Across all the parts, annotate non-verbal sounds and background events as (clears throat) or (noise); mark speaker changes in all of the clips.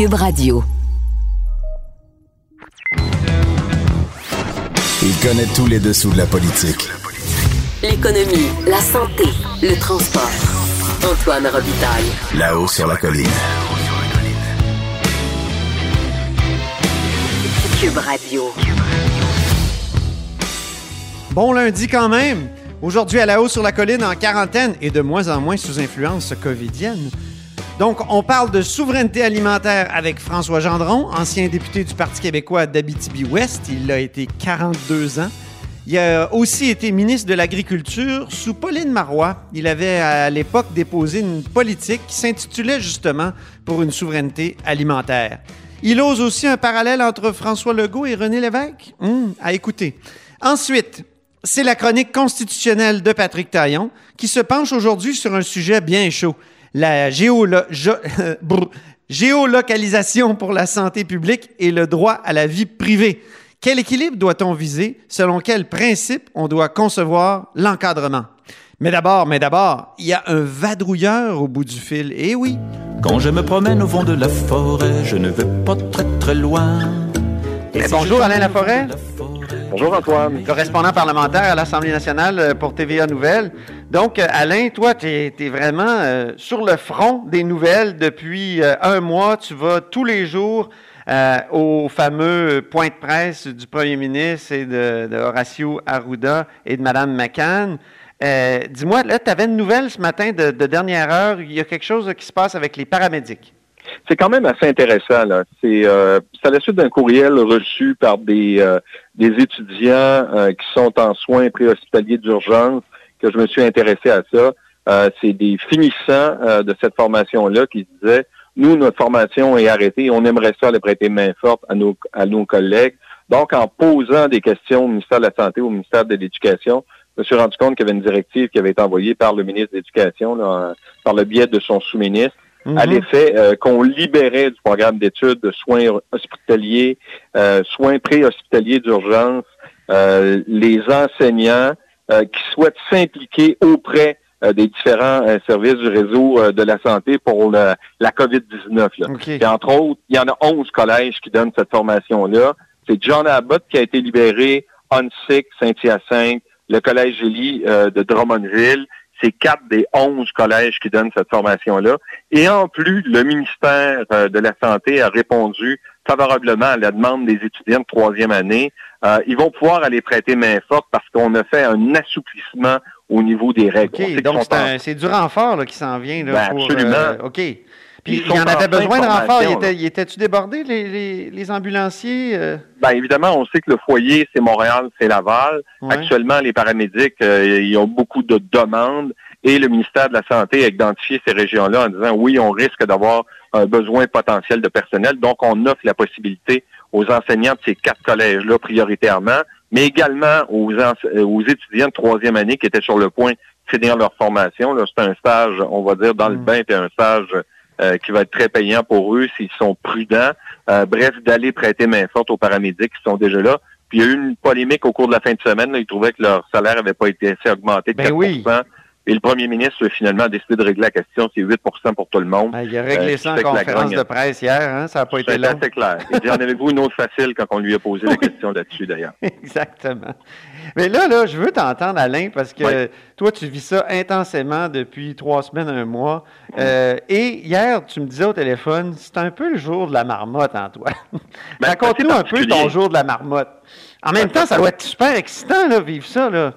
Speaker 1: Cube Radio.
Speaker 2: Il connaît tous les dessous de la politique.
Speaker 1: L'économie, la santé, le transport. Antoine Robitaille.
Speaker 2: Là-haut sur la colline.
Speaker 1: Cube Radio.
Speaker 3: Bon lundi quand même. Aujourd'hui à la hausse sur la colline en quarantaine et de moins en moins sous influence covidienne. Donc, on parle de souveraineté alimentaire avec François Gendron, ancien député du Parti québécois d'Abitibi-Ouest. Il l'a été 42 ans. Il a aussi été ministre de l'Agriculture sous Pauline Marois. Il avait à l'époque déposé une politique qui s'intitulait justement pour une souveraineté alimentaire. Il ose aussi un parallèle entre François Legault et René Lévesque? Hum, à écouter. Ensuite, c'est la chronique constitutionnelle de Patrick Taillon qui se penche aujourd'hui sur un sujet bien chaud, la géolo- jo- (laughs) brr, géolocalisation pour la santé publique et le droit à la vie privée. Quel équilibre doit-on viser? Selon quel principe on doit concevoir l'encadrement? Mais d'abord, mais d'abord, il y a un vadrouilleur au bout du fil. Eh oui,
Speaker 4: Quand je me promène au fond de la forêt, je ne vais pas très très loin. Et
Speaker 3: Mais
Speaker 4: si
Speaker 3: bonjour, Alain Laforêt.
Speaker 4: de la forêt,
Speaker 5: Bonjour Antoine.
Speaker 3: correspondant parlementaire à l'Assemblée nationale euh, pour TVA Nouvelles. Donc, euh, Alain, toi, tu es, vraiment euh, sur le front des nouvelles depuis euh, un mois. Tu vas tous les jours euh, au fameux point de presse du premier ministre et de, de Horacio Arruda et de Mme McCann. Euh, Dis-moi, là, tu avais une nouvelle ce matin de, de dernière heure. Il y a quelque chose qui se passe avec les paramédics.
Speaker 5: C'est quand même assez intéressant. Là. C'est euh, à la suite d'un courriel reçu par des, euh, des étudiants euh, qui sont en soins préhospitaliers d'urgence que je me suis intéressé à ça. Euh, c'est des finissants euh, de cette formation-là qui disaient nous, notre formation est arrêtée, on aimerait ça le prêter main forte à nos, à nos collègues. Donc, en posant des questions au ministère de la Santé, au ministère de l'Éducation, je me suis rendu compte qu'il y avait une directive qui avait été envoyée par le ministre de l'Éducation, là, par le biais de son sous-ministre, à l'effet euh, qu'on libérait du programme d'études de soins hospitaliers, euh, soins pré-hospitaliers d'urgence, euh, les enseignants qui souhaitent s'impliquer auprès euh, des différents euh, services du réseau euh, de la santé pour le- la COVID-19. là.
Speaker 3: OK.
Speaker 5: Et entre autres, il y en a 11 collèges qui donnent cette formation-là. C'est John Abbott qui a été libéré, Hunsick, Saint-Hyacinthe, le Collège Gély euh, de Drummondville. C'est quatre des 11 collèges qui donnent cette formation-là. Et en plus, le ministère euh, de la Santé a répondu favorablement à la demande des étudiants de troisième année. Euh, ils vont pouvoir aller prêter main forte parce qu'on a fait un assouplissement au niveau des règles.
Speaker 3: Donc c'est du renfort là, qui s'en vient. Là,
Speaker 5: Ben,
Speaker 3: pour,
Speaker 5: absolument.
Speaker 3: euh, OK. Puis
Speaker 5: Ils
Speaker 3: il y en avait besoin de renfort. Il
Speaker 5: formation,
Speaker 3: était, il était-tu débordé, les, les, les ambulanciers? euh?
Speaker 5: Ben, évidemment, on sait que le foyer, c'est Montréal, c'est Laval.
Speaker 3: Ouais.
Speaker 5: Actuellement, les paramédics, euh, ils ont beaucoup de demandes et le ministère de la Santé a identifié ces régions-là en disant oui, on risque d'avoir un besoin potentiel de personnel. Donc, on offre la possibilité aux enseignants de ces quatre collèges-là prioritairement, mais également aux, euh, aux étudiants de troisième année qui étaient sur le point de finir leur formation. C'est un stage, on va dire, dans le
Speaker 3: Mm.
Speaker 5: bain, puis un stage euh, qui va être très payant pour eux s'ils sont prudents. Euh, bref, d'aller prêter main forte aux paramédics qui sont déjà là. Puis il y a eu une polémique au cours de la fin de semaine. là. Ils trouvaient que leur salaire n'avait pas été assez augmenté de
Speaker 3: Ben
Speaker 5: 4
Speaker 3: oui.
Speaker 5: Et le premier ministre, finalement, a décidé de régler la question. C'est 8% pour tout le monde.
Speaker 3: Ah, il a réglé
Speaker 5: Euh,
Speaker 3: ça en conférence de presse hier. Hein? Ça n'a pas été
Speaker 5: C'est
Speaker 3: long.
Speaker 5: assez clair. Il dit, en avez-vous une autre facile quand on lui a posé la question là-dessus, d'ailleurs? (laughs)
Speaker 3: Exactement. Mais là, là, je veux t'entendre, Alain, parce que toi, tu vis ça intensément depuis trois semaines, un mois. Euh, et hier, tu me disais au téléphone, c'est un peu le jour de la marmotte en toi.
Speaker 5: Ben,
Speaker 3: Raconte-nous
Speaker 5: c'est
Speaker 3: un peu ton jour de la marmotte. En même temps, ça doit être super excitant, là, vivre ça, là.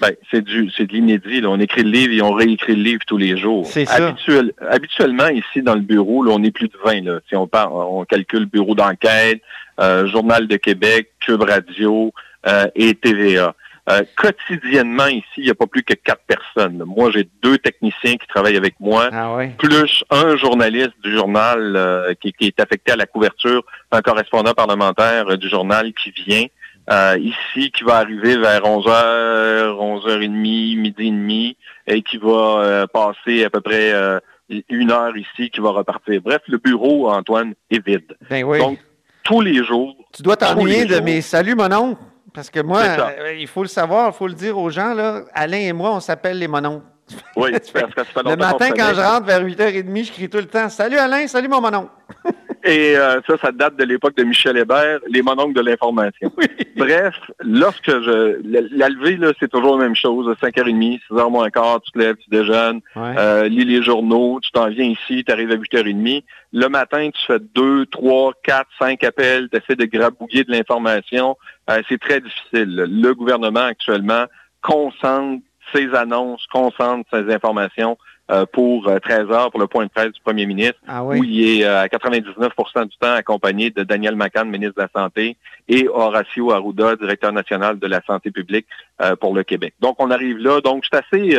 Speaker 5: Ben, c'est du, c'est de l'inédit. là. On écrit le livre et on réécrit le livre tous les jours.
Speaker 3: C'est ça.
Speaker 5: Habituel- habituellement, ici, dans le bureau, là, on est plus de 20. Là. Si on, part, on calcule bureau d'enquête, euh, Journal de Québec, Cube Radio euh, et TVA. Euh, quotidiennement, ici, il n'y a pas plus que quatre personnes. Moi, j'ai deux techniciens qui travaillent avec moi,
Speaker 3: Ah oui.
Speaker 5: plus un journaliste du journal euh, qui, qui est affecté à la couverture, un correspondant parlementaire euh, du journal qui vient euh, ici, qui va arriver vers 11h, 11h30, midi et demi, et qui va euh, passer à peu près euh, une heure ici, qui va repartir. Bref, le bureau, Antoine, est vide.
Speaker 3: Ben oui.
Speaker 5: Donc, tous les jours,
Speaker 3: tu dois t'ennuyer de mes saluts, mon oncle. Parce que moi, il faut le savoir, il faut le dire aux gens, là, Alain et moi, on s'appelle les mononcles.
Speaker 5: oui, parce que ça fait (laughs)
Speaker 3: Le matin, quand je rentre vers 8h30, je crie tout le temps Salut Alain, salut mon mononcle. (laughs)
Speaker 5: Et euh, ça, ça date de l'époque de Michel Hébert, les mononcles de l'information. Bref, lorsque je... La, la levée, là, c'est toujours la même chose. 5h30, 6h moins quart, tu te lèves, tu déjeunes,
Speaker 3: Ouais.
Speaker 5: euh, lis les journaux, tu t'en viens ici, tu arrives à 8h30. Le matin, tu fais 2, 3, 4, 5 appels, tu essaies de grabouiller de l'information. Euh, c'est très difficile. Le gouvernement, actuellement, concentre ses annonces, concentre ses informations pour euh, 13 heures pour le point de presse du premier ministre
Speaker 3: Ah
Speaker 5: où
Speaker 3: oui.
Speaker 5: il est euh, à 99% du temps accompagné de Daniel McCann, ministre de la Santé, et Horacio Arruda, directeur national de la santé publique euh, pour le Québec. Donc, on arrive là. Donc, c'est assez...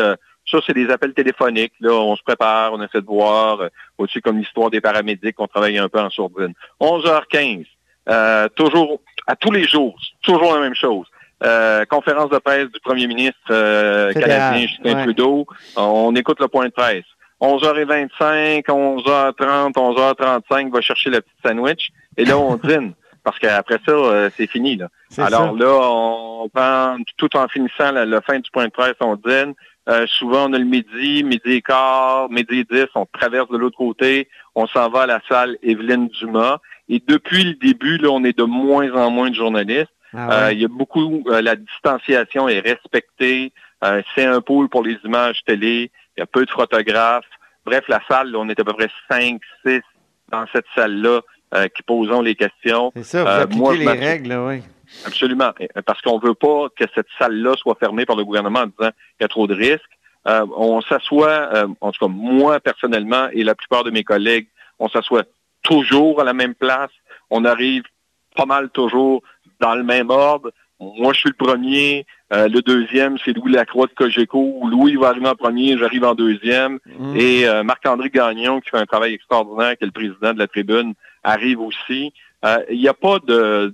Speaker 5: ça, c'est des appels téléphoniques. Là, on se prépare, on essaie de voir. euh, aussi comme l'histoire des paramédics, on travaille un peu en sourdine. 11h15, euh, toujours, à tous les jours, toujours la même chose. Euh, conférence de presse du premier ministre euh, canadien Justin
Speaker 3: ouais.
Speaker 5: Trudeau. On écoute le point de presse. 11h25, 11h30, 11h35, va chercher le petit sandwich. Et là, on (laughs) dîne. Parce qu'après ça, euh, c'est fini. Là. Alors
Speaker 3: ça.
Speaker 5: là, on prend, tout en finissant la, la fin du point de presse, on dîne. Euh, souvent, on a le midi, midi et quart, midi et dix, on traverse de l'autre côté, on s'en va à la salle Evelyne Dumas. Et depuis le début, là, on est de moins en moins de journalistes.
Speaker 3: Ah
Speaker 5: Euh,
Speaker 3: ouais?
Speaker 5: il y a beaucoup, euh, la distanciation est respectée. Euh, c'est un pôle pour les images télé. Il y a peu de photographes. Bref, la salle, là, on est à peu près 5, 6 dans cette salle-là euh, qui posons les questions.
Speaker 3: C'est ça, vous
Speaker 5: euh,
Speaker 3: appliquez
Speaker 5: moi,
Speaker 3: les règles, là, oui.
Speaker 5: Absolument. Parce qu'on veut pas que cette salle-là soit fermée par le gouvernement en disant qu'il y a trop de risques. Euh, on s'assoit, euh, en tout cas moi personnellement et la plupart de mes collègues, on s'assoit toujours à la même place. On arrive pas mal toujours dans le même ordre. Moi, je suis le premier. Euh, le deuxième, c'est Louis Lacroix de Cogeco. Louis va arriver en premier, j'arrive en deuxième.
Speaker 3: Mm.
Speaker 5: Et euh, Marc-André Gagnon, qui fait un travail extraordinaire, qui est le président de la tribune, arrive aussi. Euh, Il n'y a pas de...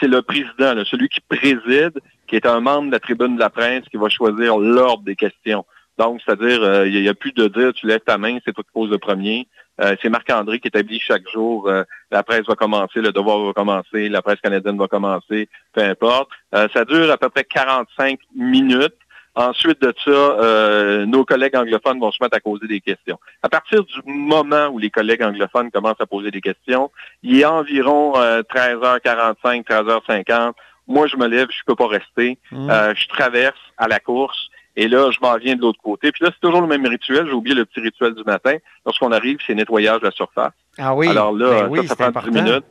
Speaker 5: C'est le président, là, celui qui préside, qui est un membre de la tribune de la presse, qui va choisir l'ordre des questions. Donc, c'est-à-dire, euh, il n'y a, plus de dire, tu lèves ta main, c'est toi qui poses le premier. Euh, c'est Marc-André qui établit chaque jour, euh, la presse va commencer, le devoir va commencer, la presse canadienne va commencer, peu importe. Euh, ça dure à peu près 45 minutes. Ensuite de ça, euh, nos collègues anglophones vont se mettre à poser des questions. À partir du moment où les collègues anglophones commencent à poser des questions, il est environ euh, 13h45, 13h50. Moi, je me lève, je peux pas rester.
Speaker 3: Mm.
Speaker 5: Euh, je traverse à la course et là, je m'en viens de l'autre côté. Puis là, c'est toujours le même rituel. J'ai oublié le petit rituel du matin. Lorsqu'on arrive, c'est nettoyage de la surface.
Speaker 3: Ah oui.
Speaker 5: Alors là,
Speaker 3: Ben oui,
Speaker 5: ça, ça prend
Speaker 3: important.
Speaker 5: 10 minutes.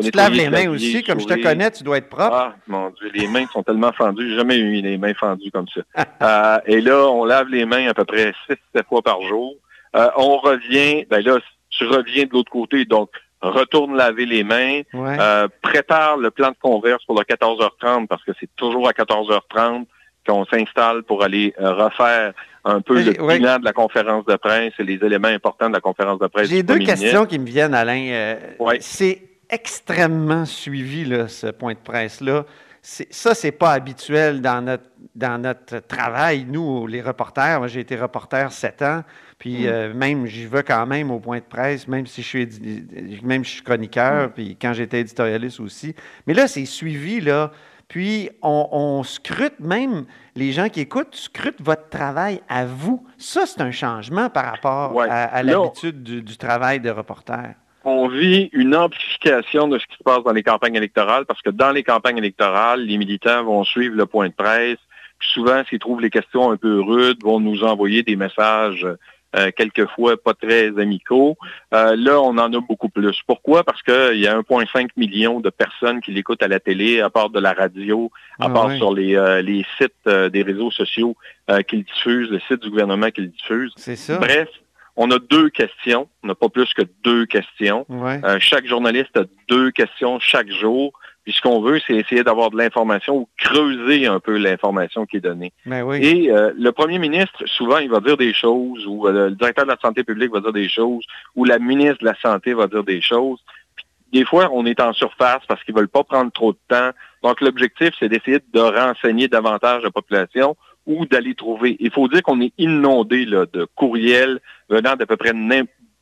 Speaker 3: Tu te laves les mains aussi, comme je te connais, tu dois être propre.
Speaker 5: Ah, mon Dieu, les mains sont tellement fendues. J'ai jamais eu les mains fendues comme ça. (laughs) Euh, et là, on lave les mains à peu près 6-7 fois par jour. Euh, on revient, ben là, tu reviens de l'autre côté, donc retourne laver les mains,
Speaker 3: Ouais.
Speaker 5: euh, prépare le plan de converse pour le 14h30 parce que c'est toujours à 14h30 qu'on s'installe pour aller euh, refaire un peu
Speaker 3: Mais
Speaker 5: le
Speaker 3: ouais.
Speaker 5: bilan de la conférence de presse et les éléments importants de la conférence de presse.
Speaker 3: J'ai deux questions
Speaker 5: ministre.
Speaker 3: qui me viennent, Alain. Euh,
Speaker 5: Ouais.
Speaker 3: C'est extrêmement suivi, là, ce point de presse-là. Ça, c'est pas habituel dans notre, dans notre travail, nous, les reporters. Moi, j'ai été reporter sept ans, puis euh, même, j'y vais quand même au point de presse, même si je suis, même si je suis chroniqueur, puis quand j'étais éditorialiste aussi. Mais là, c'est suivi, là. Puis, on, on scrute même, les gens qui écoutent, scrutent votre travail à vous. Ça, c'est un changement par rapport
Speaker 5: Ouais.
Speaker 3: à, l'habitude du, du travail de reporter.
Speaker 5: on vit une amplification de ce qui se passe dans les campagnes électorales parce que dans les campagnes électorales, les militants vont suivre le point de presse. Puis souvent, s'ils trouvent les questions un peu rudes, vont nous envoyer des messages euh, quelquefois pas très amicaux. Euh, là, on en a beaucoup plus. Pourquoi? Parce qu'il y a 1,5 million de personnes qui l'écoutent à la télé, à part de la radio, à
Speaker 3: Ah
Speaker 5: part sur les, euh, les sites euh, des réseaux sociaux euh, qu'ils diffusent, le site du gouvernement qu'ils diffusent.
Speaker 3: C'est ça?
Speaker 5: Bref, on a deux questions. On n'a pas plus que deux questions.
Speaker 3: Ouais.
Speaker 5: Euh, chaque journaliste a deux questions chaque jour. Puis ce qu'on veut, c'est essayer d'avoir de l'information ou creuser un peu l'information qui est donnée.
Speaker 3: Ben oui.
Speaker 5: Et euh, le premier ministre, souvent, il va dire des choses, ou euh, le directeur de la santé publique va dire des choses, ou la ministre de la Santé va dire des choses. Puis, des fois, on est en surface parce qu'ils veulent pas prendre trop de temps. Donc, l'objectif, c'est d'essayer de renseigner davantage la population ou d'aller trouver. Il faut dire qu'on est inondé là, de courriels venant d'à peu près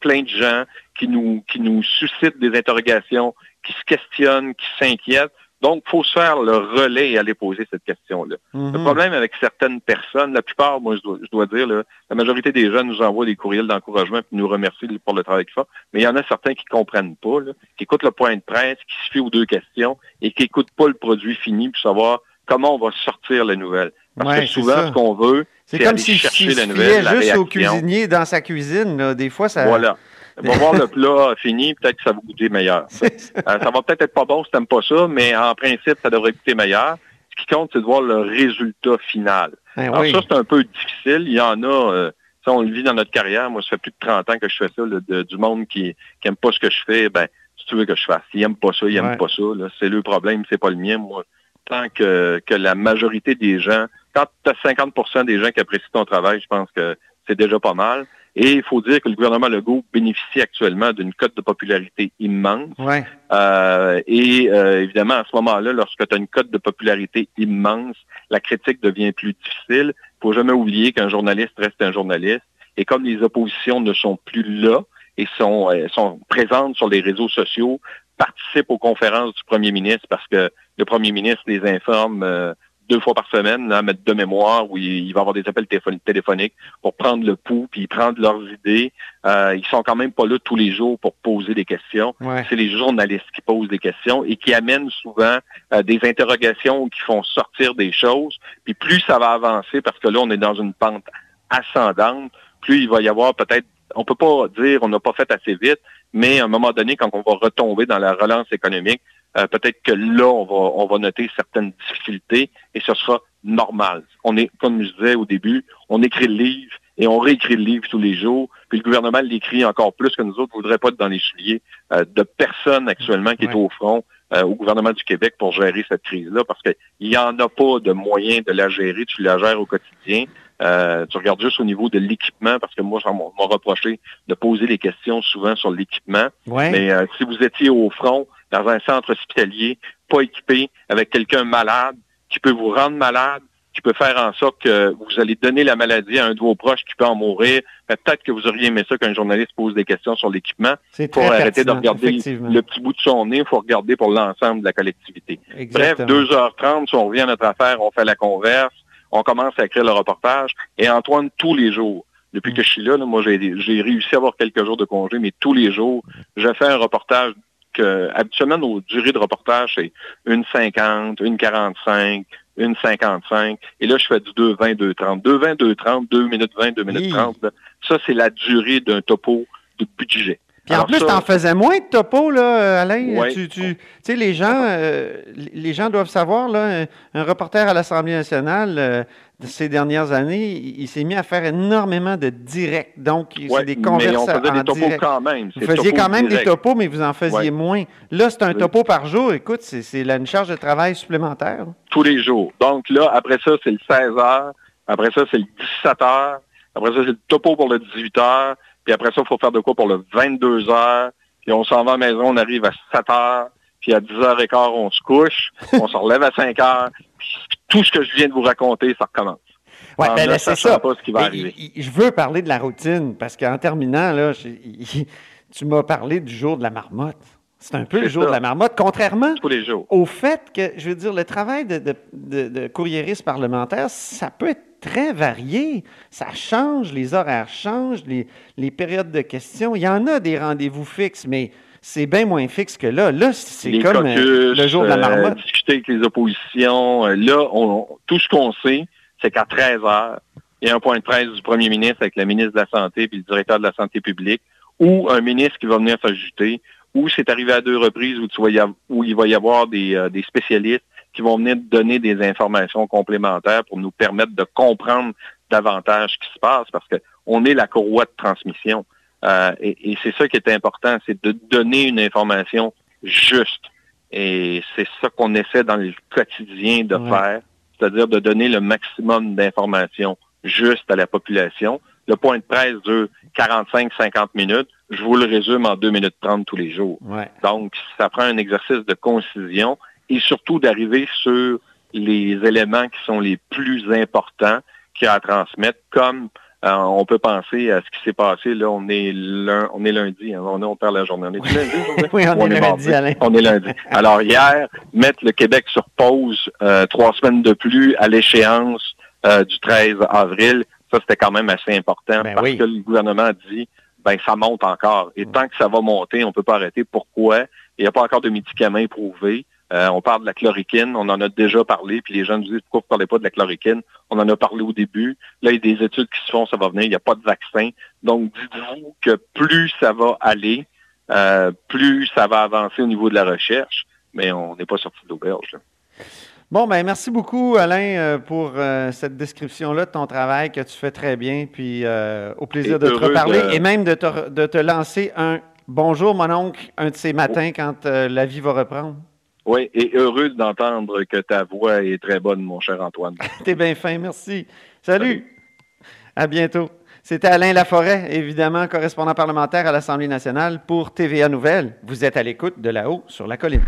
Speaker 5: plein de gens qui nous, qui nous suscitent des interrogations, qui se questionnent, qui s'inquiètent. Donc, il faut se faire le relais et aller poser cette question-là.
Speaker 3: Mhm.
Speaker 5: Le problème avec certaines personnes, la plupart, moi, je dois, je dois dire, là, la majorité des gens nous envoient des courriels d'encouragement et nous remercient pour le travail qu'ils font. Mais il y en a certains qui comprennent pas, là, qui écoutent le point de presse, qui se fient aux deux questions et qui écoutent pas le produit fini pour savoir comment on va sortir la nouvelle. Parce
Speaker 3: Ouais,
Speaker 5: que
Speaker 3: c'est
Speaker 5: souvent, ce qu'on veut,
Speaker 3: C'est
Speaker 5: c'est aller
Speaker 3: s'il
Speaker 5: chercher la nouvelle, la
Speaker 3: juste au cuisinier dans sa cuisine. là. Des fois, ça...
Speaker 5: Voilà. Va voir le plat fini, peut-être que ça va goûter meilleur. (laughs) Euh, ça va peut-être être pas bon si t'aimes pas ça, mais en principe, ça devrait goûter meilleur. Ce qui compte, c'est de voir le résultat final.
Speaker 3: Ben
Speaker 5: Alors
Speaker 3: oui.
Speaker 5: ça, c'est un peu difficile. Il y en a, euh, ça, on le vit dans notre carrière. Moi, ça fait plus de 30 ans que je fais ça, de- du monde qui, qui aime pas ce que je fais. Ben, si tu veux que je fasse, s'ils aiment pas ça, ils aiment
Speaker 3: Ouais.
Speaker 5: pas ça. C'est le problème, c'est pas le mien. Moi, tant que, que la majorité des gens, quand tu as 50% des gens qui apprécient ton travail, je pense que c'est déjà pas mal. Et il faut dire que le gouvernement Legault bénéficie actuellement d'une cote de popularité immense.
Speaker 3: Ouais.
Speaker 5: Euh, et euh, évidemment, à ce moment-là, lorsque tu as une cote de popularité immense, la critique devient plus difficile. Il faut jamais oublier qu'un journaliste reste un journaliste. Et comme les oppositions ne sont plus là et sont, euh, sont présentes sur les réseaux sociaux, participent aux conférences du premier ministre parce que le premier ministre les informe euh, deux fois par semaine, là, mettre de mémoire, où il, il va avoir des appels téléphon- téléphoniques pour prendre le pouls, puis prendre leurs idées. Euh, ils sont quand même pas là tous les jours pour poser des questions
Speaker 3: Ouais.
Speaker 5: c'est les journalistes qui posent des questions et qui amènent souvent euh, des interrogations qui font sortir des choses. Puis plus ça va avancer, parce que là, on est dans une pente ascendante, plus il va y avoir peut-être, on peut pas dire on n'a pas fait assez vite, mais à un moment donné, quand on va retomber dans la relance économique, euh, peut-être que là, on va, on va noter certaines difficultés et ce sera normal. On est, comme je disais au début, on écrit le livre et on réécrit le livre tous les jours. Puis le gouvernement l'écrit encore plus que nous autres. ne voudrait pas être dans les souliers euh, de personne actuellement qui est au front euh, au gouvernement du Québec pour gérer cette crise-là parce qu'il n'y en a pas de moyen de la gérer. Tu la gères au quotidien. Euh, tu regardes juste au niveau de l'équipement parce que moi, m'a m'a reproché de poser les questions souvent sur l'équipement.
Speaker 3: Ouais.
Speaker 5: Mais euh, si vous étiez au front, dans un centre hospitalier, pas équipé, avec quelqu'un malade, qui peut vous rendre malade, qui peut faire en sorte que vous allez donner la maladie à un de vos proches qui peut en mourir, peut-être que vous auriez aimé ça qu'un journaliste pose des questions sur l'équipement.
Speaker 3: C'est
Speaker 5: faut arrêter de regarder le petit bout de son nez, il faut regarder pour l'ensemble de la collectivité.
Speaker 3: Exactement.
Speaker 5: Bref, 2h30, si on revient à notre affaire, on fait la converse, on commence à écrire le reportage. Et Antoine, tous les jours, depuis que je suis là, là, moi j'ai j'ai réussi à avoir quelques jours de congé, mais tous les jours, je fais un reportage que habituellement nos durées de reportage, c'est une 50, une 45, une 55. Et là, je fais du 2,20, 2,30. 2,20, 2,30, 2 minutes 20, 2 minutes
Speaker 3: Hi.
Speaker 5: 30. là. Ça, c'est la durée d'un topo de budget.
Speaker 3: Puis en
Speaker 5: Alors
Speaker 3: plus,
Speaker 5: ça-
Speaker 3: t'en faisais moins de topo, là, Alain.
Speaker 5: Ouais.
Speaker 3: Tu, tu, tu sais, les gens, euh, les gens doivent savoir, là, un, reporter à l'Assemblée nationale, euh, de ces dernières années, il, il s'est mis à faire énormément de directs. Donc,
Speaker 5: Ouais,
Speaker 3: c'est des
Speaker 5: mais on
Speaker 3: conversations
Speaker 5: faisait
Speaker 3: en
Speaker 5: des topos
Speaker 3: direct.
Speaker 5: quand même.
Speaker 3: Vous faisiez quand même des topos, mais vous en faisiez
Speaker 5: Ouais.
Speaker 3: moins. Là, c'est un topo par jour. Écoute, c'est une charge de travail supplémentaire.
Speaker 5: tous les jours. Donc là, après ça, c'est le 16 heures. Après ça, c'est le 17 heures. Après ça, c'est le topo pour le 18 heures. Puis après ça, il faut faire de quoi pour le 22 heures. Puis on s'en va à la maison, on arrive à 7 heures. Puis à 10h15, on se couche. on se relève à 5 heures. Puis tout ce que je viens de vous raconter, ça recommence.
Speaker 3: Ouais,
Speaker 5: En
Speaker 3: ben là, c'est ça.
Speaker 5: pas ce qui va arriver.
Speaker 3: je veux parler de la routine parce qu'en terminant, là, (laughs) tu m'as parlé du jour de la marmotte. C'est un peu le jour
Speaker 5: ça.
Speaker 3: de la marmotte, contrairement
Speaker 5: Tous les jours.
Speaker 3: au fait que, je veux dire, le travail de, de, de- de courriériste parlementaire, ça peut être très varié. Ça change, les horaires changent, les, les périodes de questions. Il y en a des rendez-vous fixes, mais c'est bien moins fixe que là. Là, c'est comme euh, le jour de la
Speaker 5: euh,
Speaker 3: marmotte.
Speaker 5: discuter avec les oppositions. Euh, Là, on- tout ce qu'on sait, c'est qu'à 13 heures, il y a un point de presse du premier ministre avec la ministre de la Santé puis le directeur de la Santé publique, ou un ministre qui va venir s'ajouter, ou c'est arrivé à deux reprises où, tu vas y av- où il va y avoir des, euh, des spécialistes qui vont venir donner des informations complémentaires pour nous permettre de comprendre davantage ce qui se passe, parce que on est la courroie de transmission. Euh, et et c'est ça qui est important, c'est de donner une information juste. Et c'est ça qu'on essaie dans le quotidien de
Speaker 3: Ouais.
Speaker 5: faire, c'est-à-dire de donner le maximum d'informations juste à la population. Le point de presse dure 45-50 minutes. Je vous le résume en 2 minutes 30 tous les jours.
Speaker 3: Ouais.
Speaker 5: Donc, ça prend un exercice de concision et surtout d'arriver sur les éléments qui sont les plus importants qu'il y a à transmettre, comme euh, on peut penser à ce qui s'est passé. Là, on est, lun- on est lundi, hein, on, est, on perd la journée. (laughs) On est lundi?
Speaker 3: Oui, on est lundi. Alain.
Speaker 5: On est lundi. Alors, hier, mettre le Québec sur pause euh, trois semaines de plus à l'échéance euh, du 13 avril, ça, c'était quand même assez important
Speaker 3: Ben
Speaker 5: parce
Speaker 3: oui.
Speaker 5: que le gouvernement a dit ben ça monte encore. Et tant que ça va monter, on ne peut pas arrêter. Pourquoi? Il n'y a pas encore de médicaments éprouvés. Euh, on parle de la chloroquine, on en a déjà parlé, puis les gens nous disent pourquoi vous ne parlez pas de la chloroquine? On en a parlé au début. Là, il y a des études qui se font, ça va venir, il n'y a pas de vaccin. Donc, dites-vous que plus ça va aller, euh, plus ça va avancer au niveau de la recherche, mais on n'est pas sorti de l'auberge.
Speaker 3: Bon, ben merci beaucoup, Alain, euh, pour euh, cette description-là de ton travail que tu fais très bien. Puis au plaisir
Speaker 5: Et
Speaker 3: de te reparler
Speaker 5: de-
Speaker 3: et même de te, de te lancer un bonjour, mon oncle, un de ces matins quand euh, la vie va reprendre.
Speaker 5: Oui, et heureux d'entendre que ta voix est très bonne, mon cher Antoine. (laughs)
Speaker 3: T'es bien fin, merci. Salut. À bientôt. C'était Alain Laforêt, évidemment, correspondant parlementaire à l'Assemblée nationale pour TVA Nouvelles. Vous êtes à l'écoute de là-haut sur la colline.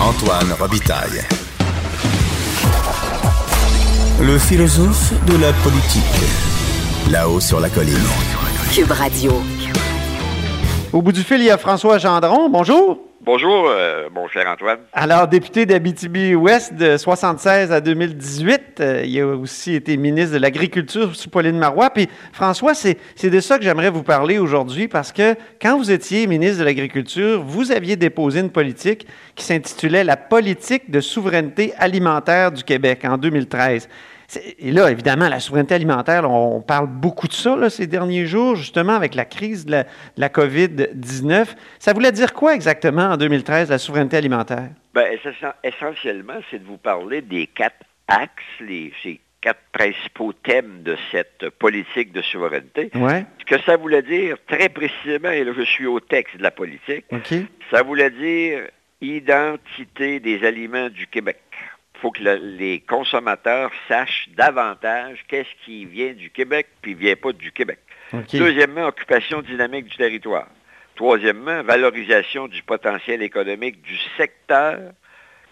Speaker 2: Antoine Robitaille. Le philosophe de la politique. Là-haut sur la colline.
Speaker 1: Cube Radio.
Speaker 3: Au bout du fil, il y a François Gendron. Bonjour.
Speaker 6: Bonjour, euh, mon cher Antoine.
Speaker 3: Alors, député d'Abitibi-Ouest de 76 à 2018, euh, il a aussi été ministre de l'Agriculture sous Pauline Marois. Puis, François, c'est c'est de ça que j'aimerais vous parler aujourd'hui parce que quand vous étiez ministre de l'Agriculture, vous aviez déposé une politique qui s'intitulait La politique de souveraineté alimentaire du Québec en 2013. Et là, évidemment, la souveraineté alimentaire, là, on parle beaucoup de ça là, ces derniers jours, justement avec la crise de la, de la COVID-19. Ça voulait dire quoi exactement en 2013, la souveraineté alimentaire?
Speaker 6: Essen- essentiellement, c'est de vous parler des quatre axes, les, ces quatre principaux thèmes de cette politique de souveraineté.
Speaker 3: Ouais,
Speaker 6: Ce que ça voulait dire, très précisément, et là je suis au texte de la politique, ça voulait dire identité des aliments du Québec. Il faut que le- les consommateurs sachent davantage qu'est-ce qui vient du Québec puis vient pas du Québec. Deuxièmement, occupation dynamique du territoire. Troisièmement, valorisation du potentiel économique du secteur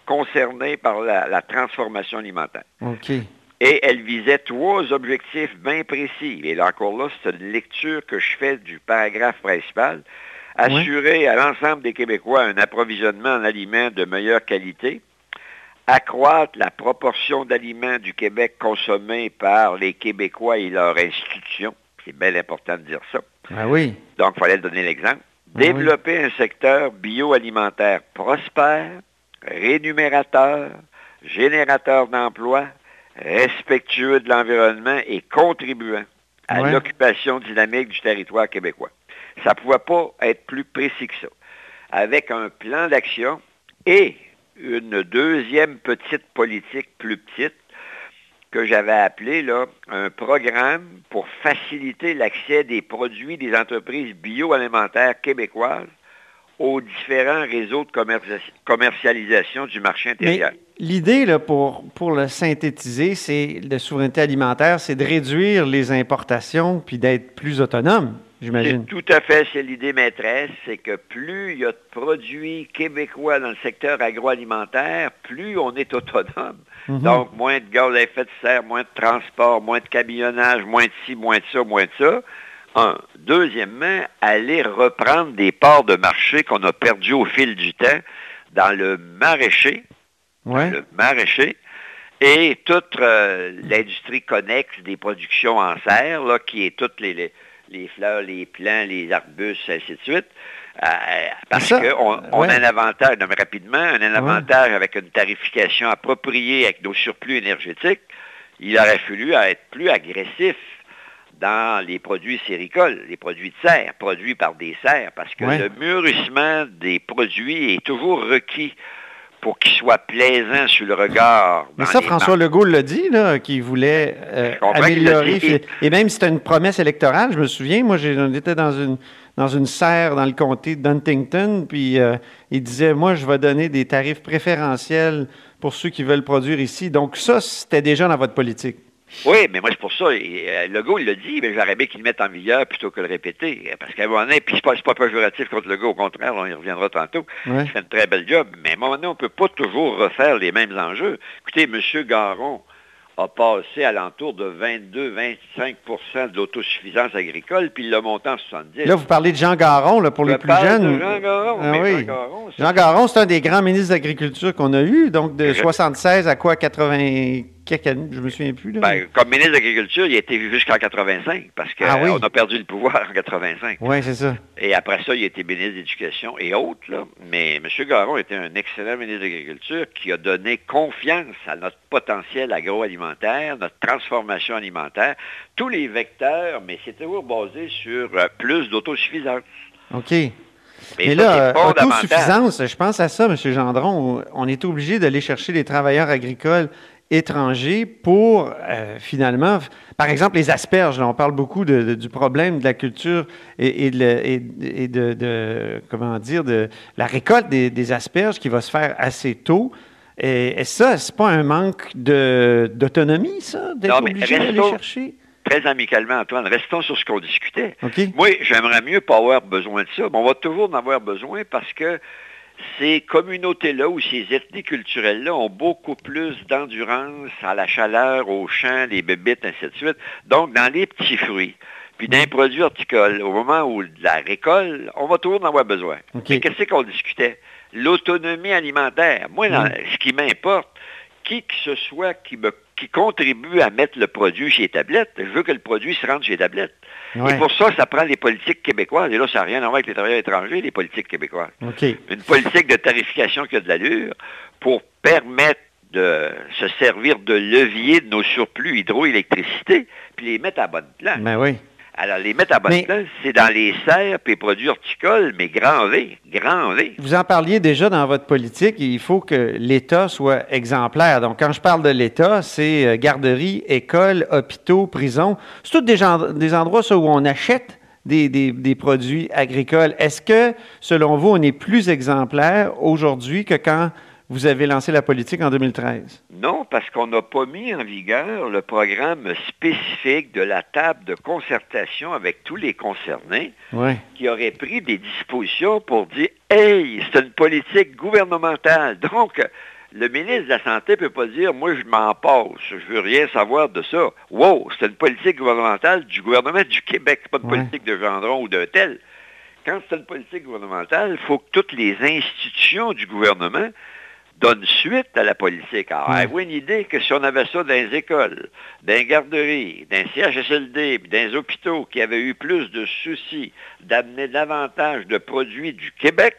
Speaker 6: concerné par la, la transformation alimentaire.
Speaker 3: OK.
Speaker 6: Et elle visait trois objectifs bien précis. Et là encore là, c'est une lecture que je fais du paragraphe principal. Assurer à l'ensemble des Québécois un approvisionnement en aliments de meilleure qualité, accroître la proportion d'aliments du Québec consommés par les Québécois et leurs institutions. C'est bien important de dire ça.
Speaker 3: Ah oui.
Speaker 6: Donc, il fallait donner l'exemple.
Speaker 3: Ah oui.
Speaker 6: Développer un secteur bioalimentaire prospère, rémunérateur, générateur d'emplois, respectueux de l'environnement et contribuant à
Speaker 3: Ouais.
Speaker 6: l'occupation dynamique du territoire québécois. Ça ne pouvait pas être plus précis que ça. Avec un plan d'action et une deuxième petite politique plus petite que j'avais appelé là, un programme pour faciliter l'accès des produits des entreprises bioalimentaires québécoises aux différents réseaux de commercia- commercialisation du marché intérieur.
Speaker 3: l'idée, là, pour, pour le synthétiser, c'est de souveraineté alimentaire, c'est de réduire les importations puis d'être plus autonome, j'imagine.
Speaker 6: C'est tout à fait, c'est l'idée maîtresse, c'est que plus il y a de produits québécois dans le secteur agroalimentaire, plus on est autonome.
Speaker 3: Mhm.
Speaker 6: Donc, moins de gaz à effet de serre, moins de transport, moins de camionnage, moins de ci, moins de ça, moins de ça. Un. Deuxièmement, aller reprendre des parts de marché qu'on a perdues au fil du temps dans le maraîcher,
Speaker 3: Ouais.
Speaker 6: le maraîcher, et toute euh, l'industrie connexe des productions en serre, là, qui est toutes les, les, les fleurs, les plants, les arbustes, ainsi de suite. Euh, parce qu'on on
Speaker 3: ouais.
Speaker 6: a un avantage, rapidement, un avantage avec une tarification appropriée avec nos surplus énergétiques. Il aurait fallu être plus agressif dans les produits séricoles, les produits de serre, produits par des serres, parce que
Speaker 3: Ouais.
Speaker 6: le mûrissement des produits est toujours requis pour qu'il soit plaisant sur le regard.
Speaker 3: Mais ça, François Legault l'a dit, là, qu'il voulait euh, améliorer. Et même c'était une promesse électorale, je me souviens. Moi, était dans une, dans une serre dans le comté d'Huntington, puis euh, il disait, moi, je vais donner des tarifs préférentiels pour ceux qui veulent produire ici. Donc ça, c'était déjà dans votre politique.
Speaker 6: Oui, mais moi, c'est pour ça. Et, euh, Legault, il l'a dit, mais j'aurais bien qu'il le mette en vigueur plutôt que le répéter. Parce qu'à un moment donné, puis c'est pas, pas péjoratif contre Legault, au contraire, on y reviendra tantôt.
Speaker 3: Ouais.
Speaker 6: Il fait un très bel job. Mais à un moment donné, on ne peut pas toujours refaire les mêmes enjeux. Écoutez, M. Garon a passé à l'entour de 22-25 de l'autosuffisance agricole, puis il l'a monté en 70.
Speaker 3: Là, vous parlez de Jean Garon, là, pour
Speaker 6: Je
Speaker 3: les plus jeunes.
Speaker 6: de Jean Garon,
Speaker 3: Ah
Speaker 6: mais
Speaker 3: oui.
Speaker 6: Jean Garon, c'est-
Speaker 3: un des grands ministres d'Agriculture qu'on a eu, donc de
Speaker 6: Je-
Speaker 3: 76 à quoi 80 quelques années, je me souviens plus. Là.
Speaker 6: Ben, comme ministre de l'Agriculture, il a été jusqu'en 85, parce qu'on
Speaker 3: Ah oui.
Speaker 6: a perdu le pouvoir en 85.
Speaker 3: oui, c'est ça.
Speaker 6: Et après ça, il a été ministre de l'Éducation et autres. Là. Mais M. Garon était un excellent ministre de l'Agriculture qui a donné confiance à notre potentiel agroalimentaire, notre transformation alimentaire, tous les vecteurs, mais c'est toujours basé sur euh, plus d'autosuffisance.
Speaker 3: OK. Mais là, euh, autosuffisance, je pense à ça, M. Gendron. On est obligé d'aller chercher des travailleurs agricoles étrangers pour euh, finalement, par exemple, les asperges. là, on parle beaucoup de- de- du problème de la culture et, et de, et- comment dire, de la récolte des, des asperges qui va se faire assez tôt. Et, et ça, c'est pas un manque d'autonomie, ça, d'être obligé d'aller chercher?
Speaker 6: Très amicalement, Antoine, restons sur ce qu'on discutait.
Speaker 3: OK.
Speaker 6: Moi, j'aimerais mieux pas avoir besoin de ça, mais on va toujours en avoir besoin parce que ces communautés-là ou ces ethnies culturelles-là ont beaucoup plus d'endurance à la chaleur, au champ, les bébites, ainsi de suite. Donc, dans les petits fruits, puis d'un produit horticole, au moment où la récolte, on va toujours en avoir besoin. Mais qu'est-ce qu'on discutait? L'autonomie alimentaire. Moi, dans- ce qui m'importe, qui que ce soit qui, me, qui contribue à mettre le produit chez les tablettes, je veux que le produit se rende chez les tablettes.
Speaker 3: Ouais.
Speaker 6: Et pour ça, ça prend les politiques québécoises. Et là, ça n'a rien à voir avec les travailleurs étrangers, les politiques québécoises. Une politique de tarification qui a de l'allure pour permettre de se servir de levier de nos surplus hydroélectricité, puis les mettre à bonne place.
Speaker 3: Ben oui.
Speaker 6: Alors, les mettre à bonne
Speaker 3: Mais-
Speaker 6: place, c'est dans les serres et les produits horticoles, mais grand V, grand V.
Speaker 3: Vous en parliez déjà dans votre politique, il faut que l'État soit exemplaire. Donc, quand je parle de l'État, c'est euh, garderies, écoles, hôpitaux, prisons. C'est tous des, gens- des endroits où on achète des, des- des produits agricoles. Est-ce que, selon vous, on est plus exemplaire aujourd'hui que quand vous avez lancé la politique en 2013?
Speaker 6: Non, parce qu'on n'a pas mis en vigueur le programme spécifique de la table de concertation avec tous les concernés
Speaker 3: Oui.
Speaker 6: qui aurait pris des dispositions pour dire Hey, c'est une politique gouvernementale. (laughs) Donc, le ministre de la Santé ne peut pas dire Moi, je m'en passe, je veux rien savoir de ça. Wow, c'est une politique gouvernementale du gouvernement du Québec, c'est pas une politique de Gendron ou d'un tel. Quand c'est une politique gouvernementale, il faut que toutes les institutions du gouvernement donnent suite à la politique. Alors,
Speaker 3: Ouais.
Speaker 6: avez-vous une idée que si on avait ça dans les écoles, dans les garderies, dans les CHSLD, puis dans les hôpitaux qui avaient eu plus de soucis d'amener davantage de produits du Québec,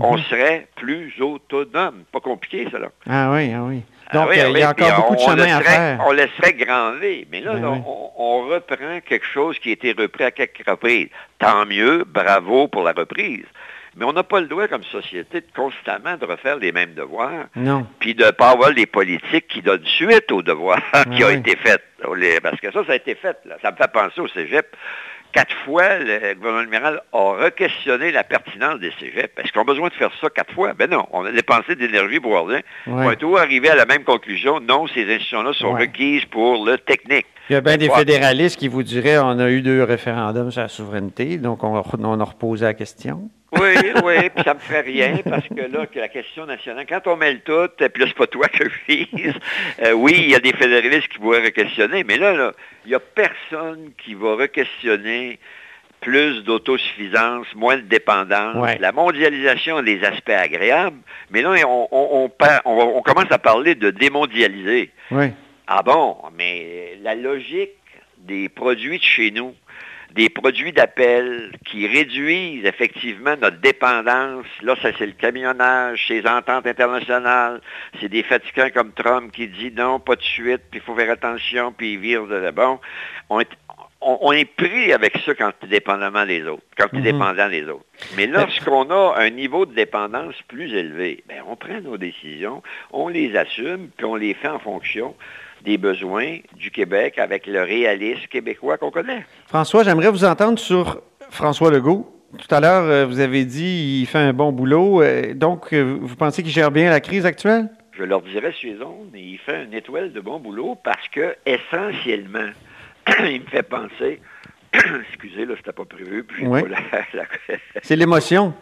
Speaker 6: on serait plus autonome. Pas compliqué, ça, là.
Speaker 3: Ah oui, ah oui.
Speaker 6: Ah
Speaker 3: Donc,
Speaker 6: oui,
Speaker 3: euh,
Speaker 6: ah
Speaker 3: il
Speaker 6: oui,
Speaker 3: y a encore beaucoup
Speaker 6: on-
Speaker 3: de chemin à
Speaker 6: laisserait-
Speaker 3: faire.
Speaker 6: On laisserait grand V. Mais là,
Speaker 3: Ben
Speaker 6: là,
Speaker 3: oui.
Speaker 6: on, on reprend quelque chose qui a été repris à quelques reprises. Tant mieux, bravo pour la reprise. Mais on n'a pas le droit, comme société, de constamment de refaire les mêmes devoirs,
Speaker 3: Non.
Speaker 6: puis de ne pas avoir des politiques qui donnent suite aux devoirs (laughs) qui ont été faits. Parce que ça, ça a été fait. là. Ça me fait penser au cégep. Quatre fois, le gouvernement libéral a re-questionné la pertinence des cégeps. Est-ce qu'on a besoin de faire ça quatre fois? Ben non, on a dépensé d'énergie pour rien. On est toujours arrivé à la même conclusion. Non, ces institutions-là sont requises pour le technique.
Speaker 3: Il y a bien des fédéralistes qui vous diraient on a eu deux référendums sur la souveraineté, donc on, on a reposé la question.
Speaker 6: Oui, oui, puis ça me ferait rien parce que là, que la question nationale, quand on mêle tout, et puis là, c'est pas toi que je vise, euh, oui, il y a des fédéralistes qui pourraient re-questionner, mais là, là, il n'y a personne qui va re-questionner plus d'autosuffisance, moins de dépendance.
Speaker 3: Ouais.
Speaker 6: La mondialisation a des aspects agréables, mais là, on, commence à parler de démondialiser. Ah bon, mais la logique des produits de chez nous, des produits d'appel qui réduisent effectivement notre dépendance, là, ça c'est le camionnage, c'est les ententes internationales, c'est des fatigants comme Trump qui dit non, pas de suite, puis il faut faire attention, puis il vire de bon. On est- on, on est pris avec ça quand tu es dépendamment des autres, quand tu es
Speaker 3: Mhm.
Speaker 6: dépendant des autres. Mais lorsqu'on a un niveau de dépendance plus élevé, ben, on prend nos décisions, on les assume, puis on les fait en fonction des besoins du Québec avec le réalisme québécois qu'on connaît.
Speaker 3: François, j'aimerais vous entendre sur François Legault. Tout à l'heure, euh, vous avez dit qu'il fait un bon boulot. euh, donc, euh, vous pensez qu'il gère bien la crise actuelle?
Speaker 6: Je leur dirais sur les ondes, il fait une étoile de bon boulot parce que, essentiellement, (clears throat) il me fait penser, (clears throat) excusez, là, c'était pas prévu,
Speaker 3: Oui.
Speaker 6: la- (laughs)
Speaker 3: C'est l'émotion.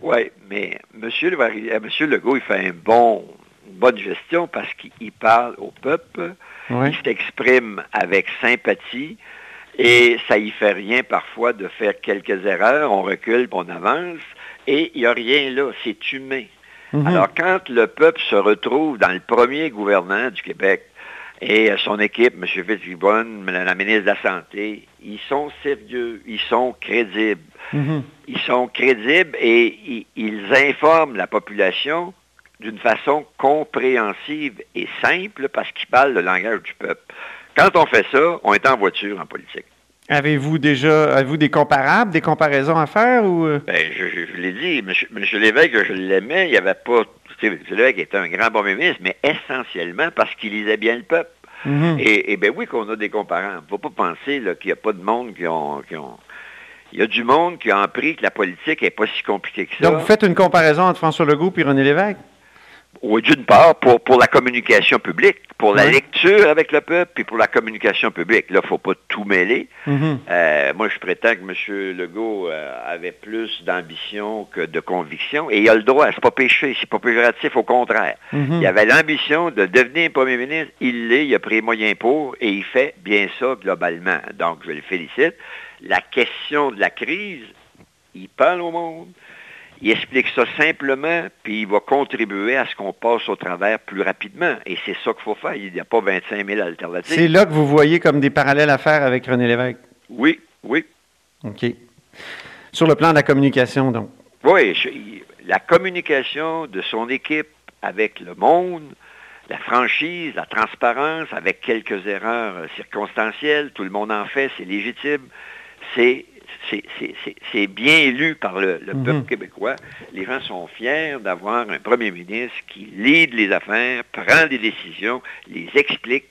Speaker 6: Oui, mais M. Le, Monsieur Legault, il fait un bon, bonne gestion parce qu'il il parle au peuple,
Speaker 3: Oui.
Speaker 6: il s'exprime avec sympathie et ça y fait rien parfois de faire quelques erreurs, on recule, on avance et il n'y a rien là, c'est humain.
Speaker 3: Mhm.
Speaker 6: Alors quand le peuple se retrouve dans le premier gouvernement du Québec et son équipe, M. Fitzgibbon, la ministre de la Santé, ils sont sérieux, ils sont crédibles
Speaker 3: Mhm.
Speaker 6: ils sont crédibles et ils informent la population d'une façon compréhensive et simple parce qu'ils parlent le langage du peuple. Quand on fait ça, on est en voiture en politique.
Speaker 3: Avez-vous déjà avez-vous des comparables, des comparaisons à faire ou euh?
Speaker 6: Ben, je, je- je l'ai dit, M. Lévesque, je l'aimais, il n'y avait pas... M. Lévesque était un grand bon ministre, mais essentiellement parce qu'il lisait bien le peuple.
Speaker 3: Mhm.
Speaker 6: Et, et ben oui qu'on a des comparants. Il ne faut pas penser qu'il n'y a pas de monde qui ont, qui ont- Il y a du monde qui a appris que la politique n'est pas si compliquée que ça.
Speaker 3: Donc, vous faites une comparaison entre François Legault et René Lévesque?
Speaker 6: Oui, d'une part, pour, pour la communication publique, pour la lecture avec le peuple, puis pour la communication publique. Là, il ne faut pas tout mêler.
Speaker 3: Mhm.
Speaker 6: Euh, moi, je prétends que M. Legault euh, avait plus d'ambition que de conviction, et il a le droit, c'est pas péché, c'est pas péjoratif, au contraire.
Speaker 3: Mhm.
Speaker 6: Il avait l'ambition de devenir premier ministre, il l'est, il a pris les moyens pour, et il fait bien ça globalement. Donc, je le félicite. La question de la crise, il parle au monde, il explique ça simplement, puis il va contribuer à ce qu'on passe au travers plus rapidement. Et c'est ça qu'il faut faire. Il n'y a pas 25 000 alternatives.
Speaker 3: C'est là que vous voyez comme des parallèles à faire avec René Lévesque.
Speaker 6: Oui, oui.
Speaker 3: OK. Sur le plan de la communication, donc.
Speaker 6: Oui, je- la communication de son équipe avec le monde, la franchise, la transparence, avec quelques erreurs euh, circonstancielles, tout le monde en fait, c'est légitime, c'est c'est- bien lu par le, le
Speaker 3: Mhm.
Speaker 6: peuple québécois. Les gens sont fiers d'avoir un premier ministre qui lead les affaires, prend des décisions, les explique.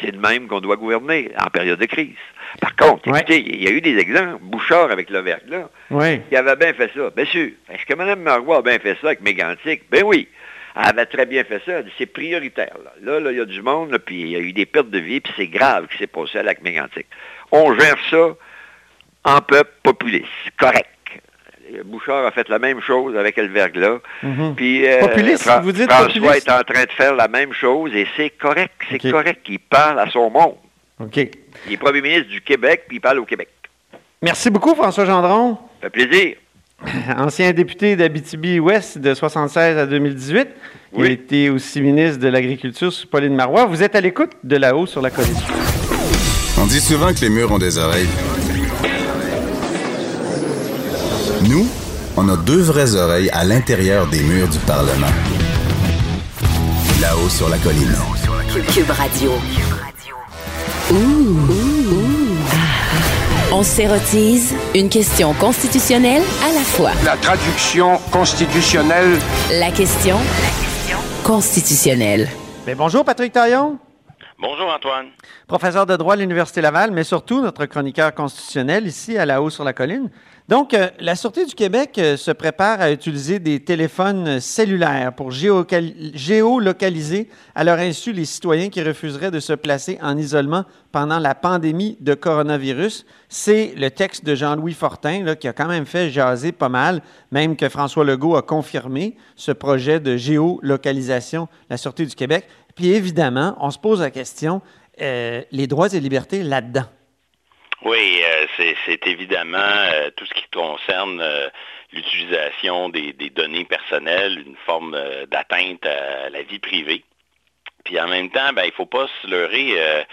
Speaker 6: C'est de même qu'on doit gouverner en période de crise. Par contre,
Speaker 3: Ouais.
Speaker 6: écoutez, il y a eu des exemples. Bouchard avec le verglas,
Speaker 3: Oui.
Speaker 6: il avait bien fait ça. Bien sûr. Est-ce que Mme Marois a bien fait ça avec Mégantic? Ben oui. Elle avait très bien fait ça. C'est prioritaire. Là, là, là, il y a du monde, là, puis il y a eu des pertes de vie, puis c'est grave ce qui s'est passé avec Mégantic. On gère ça en peuple populiste. Correct. Bouchard a fait la même chose avec le verglas.
Speaker 3: Mhm.
Speaker 6: Puis, euh,
Speaker 3: Populiste,
Speaker 6: Fra-
Speaker 3: vous dites
Speaker 6: François
Speaker 3: populiste?
Speaker 6: est en train de faire la même chose et c'est correct. C'est correct. Il parle à son monde.
Speaker 3: OK.
Speaker 6: Il est premier ministre du Québec, puis il parle au Québec.
Speaker 3: Merci beaucoup, François Gendron.
Speaker 6: Ça fait plaisir. (laughs)
Speaker 3: Ancien député d'Abitibi-Ouest de 76 à 2018. Il
Speaker 6: Oui.
Speaker 3: été aussi ministre de l'Agriculture sous Pauline Marois. Vous êtes à l'écoute de là-haut sur la colline.
Speaker 2: On dit souvent que les murs ont des oreilles. Nous, on a deux vraies oreilles à l'intérieur des murs du Parlement. Là-haut sur la colline.
Speaker 1: Cube Radio.
Speaker 7: On s'érotise une question constitutionnelle à la fois.
Speaker 8: La traduction constitutionnelle
Speaker 7: La question constitutionnelle.
Speaker 3: Bien, bonjour, Patrick Taillon,
Speaker 9: Bonjour Antoine.
Speaker 3: professeur de droit à l'Université Laval, mais surtout notre chroniqueur constitutionnel ici à la haut sur la colline. Donc, euh, la Sûreté du Québec euh, se prépare à utiliser des téléphones cellulaires pour géolocaliser à leur insu les citoyens qui refuseraient de se placer en isolement pendant la pandémie de coronavirus. C'est le texte de Jean-Louis Fortin qui a quand même fait jaser pas mal, même que François Legault a confirmé ce projet de géolocalisation la Sûreté du Québec. Puis évidemment, on se pose la question, euh, les droits et libertés là-dedans.
Speaker 9: Oui, c'est- évidemment euh, tout ce qui concerne euh, l'utilisation des, des données personnelles, une forme euh, d'atteinte à la vie privée. Puis en même temps, ben, il ne faut pas se leurrer.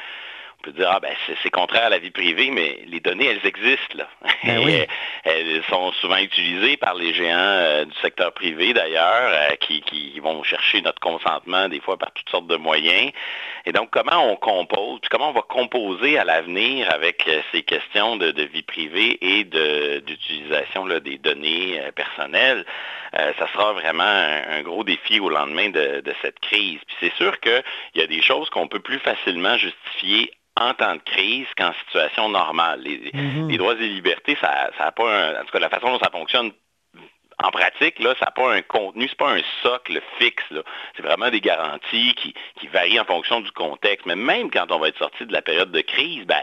Speaker 9: Euh, On peut dire, ah ben c'est contraire à la vie privée, mais les données, elles existent. Là. (laughs)
Speaker 3: Ben oui.
Speaker 9: elles sont souvent utilisées par les géants euh, du secteur privé, d'ailleurs, euh, qui, qui, vont chercher notre consentement, des fois, par toutes sortes de moyens. Et donc, comment on compose, comment on va composer à l'avenir avec euh, ces questions de, de vie privée et d'utilisation des données personnelles, ça sera vraiment un, gros défi au lendemain de, de cette crise. Puis c'est sûr qu'il y a des choses qu'on peut plus facilement justifier en temps de crise qu'en situation normale. Les,
Speaker 3: Mhm.
Speaker 9: droits et libertés, ça n'a pas un, en tout cas la façon dont ça fonctionne en pratique, là, ça n'a pas un contenu, c'est pas un socle fixe. là. C'est vraiment des garanties qui, qui varient en fonction du contexte. Mais même quand on va être sorti de la période de crise, ben,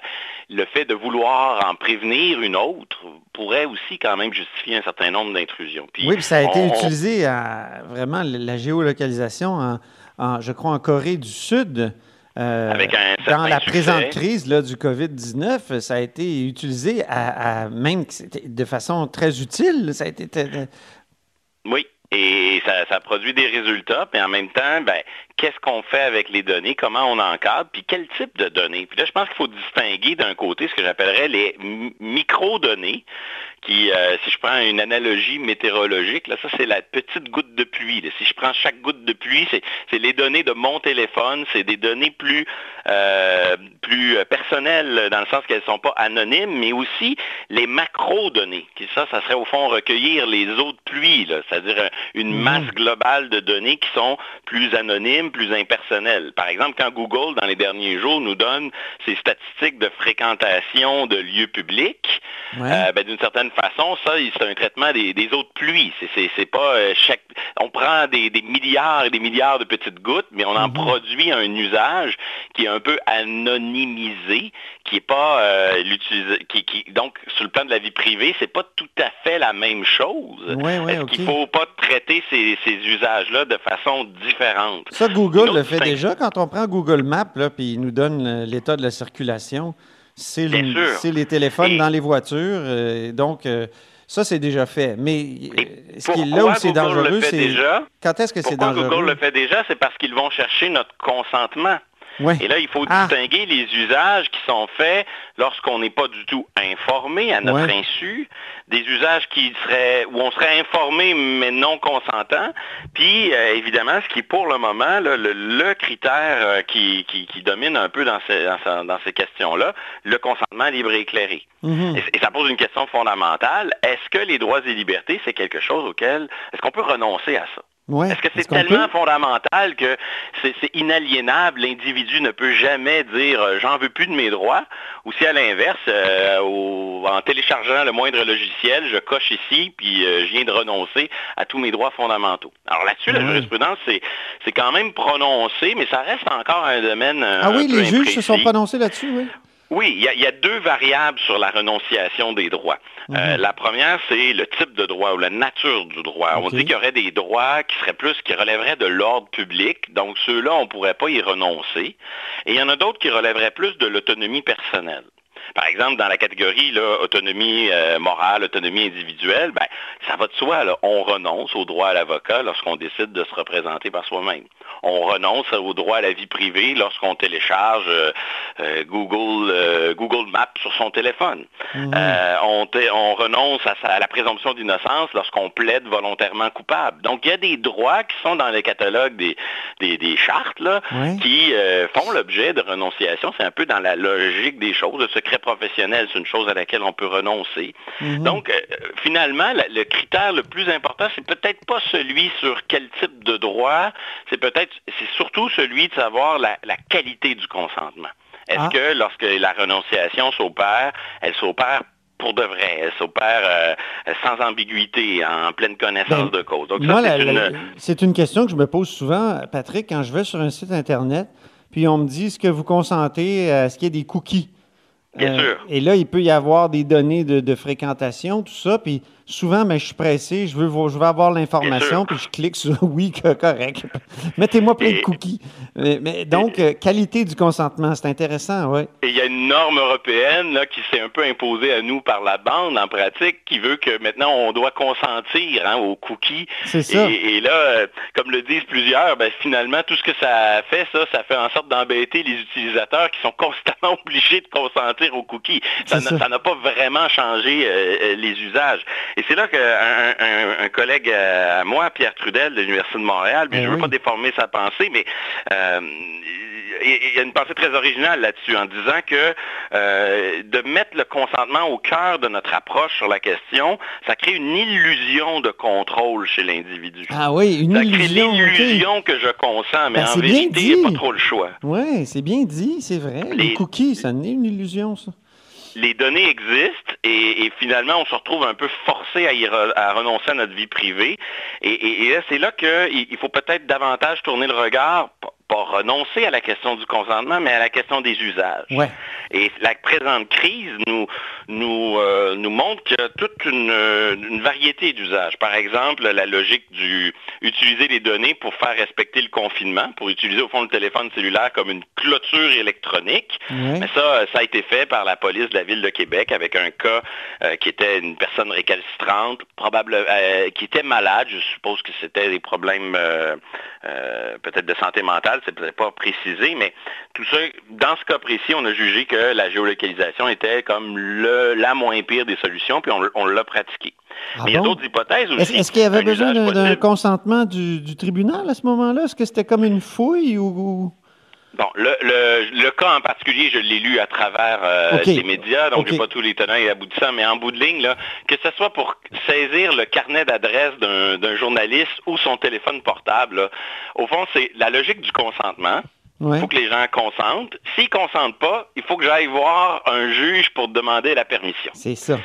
Speaker 9: le fait de vouloir en prévenir une autre pourrait aussi quand même justifier un certain nombre d'intrusions. Puis
Speaker 3: Oui, puis ça a été
Speaker 9: on-
Speaker 3: utilisé à vraiment la géolocalisation, en, en- je crois, en Corée du Sud. Euh,
Speaker 9: Avec un
Speaker 3: dans la
Speaker 9: succès.
Speaker 3: présente crise là, du COVID-19, ça a été utilisé à, à- même de façon très utile. Ça a été
Speaker 9: Oui, et ça, ça produit des résultats, mais en même temps, ben, qu'est-ce qu'on fait avec les données, comment on encadre, puis quel type de données? Puis là, je pense qu'il faut distinguer d'un côté ce que j'appellerais les micro-données, qui, euh, si je prends une analogie météorologique, là, ça c'est la petite goutte de pluie. là. Si je prends chaque goutte de pluie, c'est les données de mon téléphone, c'est des données plus, euh, plus euh, personnelles dans le sens qu'elles ne sont pas anonymes, mais aussi les macro-données. Ça, ça serait au fond recueillir les autres pluies, là, c'est-à-dire une
Speaker 3: Mhm.
Speaker 9: masse globale de données qui sont plus anonymes, plus impersonnelles. Par exemple, quand Google, dans les derniers jours, nous donne ses statistiques de fréquentation de lieux publics,
Speaker 3: Ouais.
Speaker 9: euh, ben, d'une certaine façon, ça, c'est un traitement des, des autres pluies. C'est, c'est, pas euh, chaque. On prend des, des milliards et des milliards de petites gouttes, mais on en produit un usage qui est un peu anonymisé, qui est pas euh, qui, qui- donc sur le plan de la vie privée, c'est pas tout à fait la même chose.
Speaker 3: Ouais, ouais,
Speaker 9: Est-ce qu'il faut pas traiter ces, ces usages-là de façon différente?
Speaker 3: Ça, Google le fait déjà. Quand on prend Google Maps, là, puis il nous donne l'état de la circulation, c'est le- les téléphones
Speaker 9: Et-
Speaker 3: dans les voitures. euh, donc, euh, ça, c'est déjà fait. Mais euh, ce qui est là où c'est dangereux, c'est...
Speaker 9: déjà?
Speaker 3: Quand est-ce que c'est dangereux?
Speaker 9: Google le fait déjà? C'est parce qu'ils vont chercher notre consentement. Et là, il faut
Speaker 3: Ah.
Speaker 9: distinguer les usages qui sont faits lorsqu'on n'est pas du tout informé à notre insu, des usages qui seraient où on serait informé mais non consentant, puis euh, évidemment, ce qui est pour le moment là, le, le critère euh, qui, qui- qui domine un peu dans ces, dans ce- dans ces questions-là, le consentement libre et éclairé.
Speaker 3: Mhm.
Speaker 9: Et, et ça pose une question fondamentale. Est-ce que les droits et libertés, c'est quelque chose auquel, est-ce qu'on peut renoncer à ça?
Speaker 3: Ouais.
Speaker 9: Est-ce que c'est tellement fondamental que c'est inaliénable, l'individu ne peut jamais dire euh, j'en veux plus de mes droits, ou si à l'inverse, euh, en téléchargeant le moindre logiciel, je coche ici, puis euh, je viens de renoncer à tous mes droits fondamentaux. Alors là-dessus, la
Speaker 3: Ouais.
Speaker 9: jurisprudence, c'est quand même prononcé, mais ça reste encore un domaine
Speaker 3: Ah oui, les juges se sont prononcés là-dessus, oui.
Speaker 9: Oui, il y, a, il y a deux variables sur la renonciation des droits. Euh, la première, c'est le type de droit ou la nature du droit. On dit qu'il y aurait des droits qui seraient plus, qui relèveraient de l'ordre public, donc ceux-là, on ne pourrait pas y renoncer. Et il y en a d'autres qui relèveraient plus de l'autonomie personnelle. Par exemple, dans la catégorie là, autonomie euh, morale, autonomie individuelle, ben, ça va de soi. Là. On renonce au droit à l'avocat lorsqu'on décide de se représenter par soi-même. On renonce au droit à la vie privée lorsqu'on télécharge euh, euh, Google, Google Maps sur son téléphone. Euh, on, renonce à, sa- à la présomption d'innocence lorsqu'on plaide volontairement coupable. Donc, il y a des droits qui sont dans les catalogues des, des, des chartes là, qui font l'objet de renonciation. C'est un peu dans la logique des choses. Le secret professionnel, c'est une chose à laquelle on peut renoncer.
Speaker 3: Mhm.
Speaker 9: Donc, euh, finalement, la- le critère le plus important, c'est peut-être pas celui sur quel type de droit, c'est peut-être, c'est surtout celui de savoir la, la qualité du consentement. Est-ce
Speaker 3: Ah.
Speaker 9: que lorsque la renonciation s'opère, elle s'opère pour de vrai, elle s'opère euh, sans ambiguïté, en pleine connaissance
Speaker 3: Ben,
Speaker 9: de cause. Donc une...
Speaker 3: c'est une question que je me pose souvent, Patrick, quand je vais sur un site Internet, puis on me dit, est-ce que vous consentez à ce qu'il y ait des cookies?
Speaker 9: Bien
Speaker 3: Euh,
Speaker 9: sûr.
Speaker 3: Et là, il peut y avoir des données de, de fréquentation, tout ça. Puis souvent, ben, je suis pressé, je veux, je veux avoir l'information, puis je clique sur oui, co- correct. (laughs) Mettez-moi plein de cookies. Mais, mais donc, euh, qualité du consentement, c'est intéressant, oui.
Speaker 9: Et il y a une norme européenne là, qui s'est un peu imposée à nous par la bande en pratique, qui veut que maintenant on doit consentir hein, aux cookies.
Speaker 3: C'est ça.
Speaker 9: Et, et là, comme le disent plusieurs, ben, finalement, tout ce que ça fait, ça, ça fait en sorte d'embêter les utilisateurs qui sont (laughs) constamment obligés de consentir aux cookies. N'a
Speaker 3: ça
Speaker 9: n'a pas vraiment changé euh, euh, les usages. Et c'est là qu'un un, un collègue à moi, Pierre Trudel de l'Université de Montréal, puis
Speaker 3: Eh
Speaker 9: je ne veux
Speaker 3: oui.
Speaker 9: pas déformer sa pensée, mais euh, il y a une pensée très originale là-dessus en disant que euh, de mettre le consentement au cœur de notre approche sur la question, ça crée une illusion de contrôle chez l'individu.
Speaker 3: Ah oui, une
Speaker 9: ça crée
Speaker 3: illusion.
Speaker 9: l'illusion que je consens, mais
Speaker 3: Ben,
Speaker 9: en vérité, il n'y a pas trop le choix.
Speaker 3: Oui, c'est bien dit, c'est vrai. Les,
Speaker 9: Les-
Speaker 3: cookies, ça n'est une illusion, ça.
Speaker 9: Les données existent et, finalement, on se retrouve un peu forcé à, renoncer à notre vie privée. Et, c'est là qu'il il faut peut-être davantage tourner le regard, pas, renoncer à la question du consentement, mais à la question des usages.
Speaker 3: Ouais.
Speaker 9: Et la présente crise nous, nous, euh, nous montre qu'il y a toute une, euh, une variété d'usages. Par exemple, la logique du utiliser les données pour faire respecter le confinement, pour utiliser au fond le téléphone cellulaire comme une clôture électronique. Mais ça, euh, ça a été fait par la police de la ville de Québec avec un cas euh, qui était une personne récalcitrante, probable, euh, qui était malade. Je suppose que c'était des problèmes peut-être de santé mentale, c'est peut-être pas précisé, mais tout ça, dans ce cas précis, on a jugé que la géolocalisation était comme le, la moins pire des solutions, puis on, on l'a pratiqué.
Speaker 3: Ah
Speaker 9: mais il y a d'autres hypothèses aussi.
Speaker 3: Est-ce qu'il y avait besoin d'un consentement du, du tribunal à ce moment-là? Est-ce que c'était comme une fouille ou...
Speaker 9: Bon, le, le, le cas en particulier, je l'ai lu à travers euh, les médias, donc
Speaker 3: Ok.
Speaker 9: j'ai pas tous les tenants et aboutissants, mais en bout de ligne, là, que ce soit pour saisir le carnet d'adresse d'un journaliste ou son téléphone portable, là, au fond, c'est la logique du consentement. Il
Speaker 3: Ouais.
Speaker 9: faut que les gens consentent. S'ils consentent pas, il faut que j'aille voir un juge pour demander la permission.
Speaker 3: C'est ça.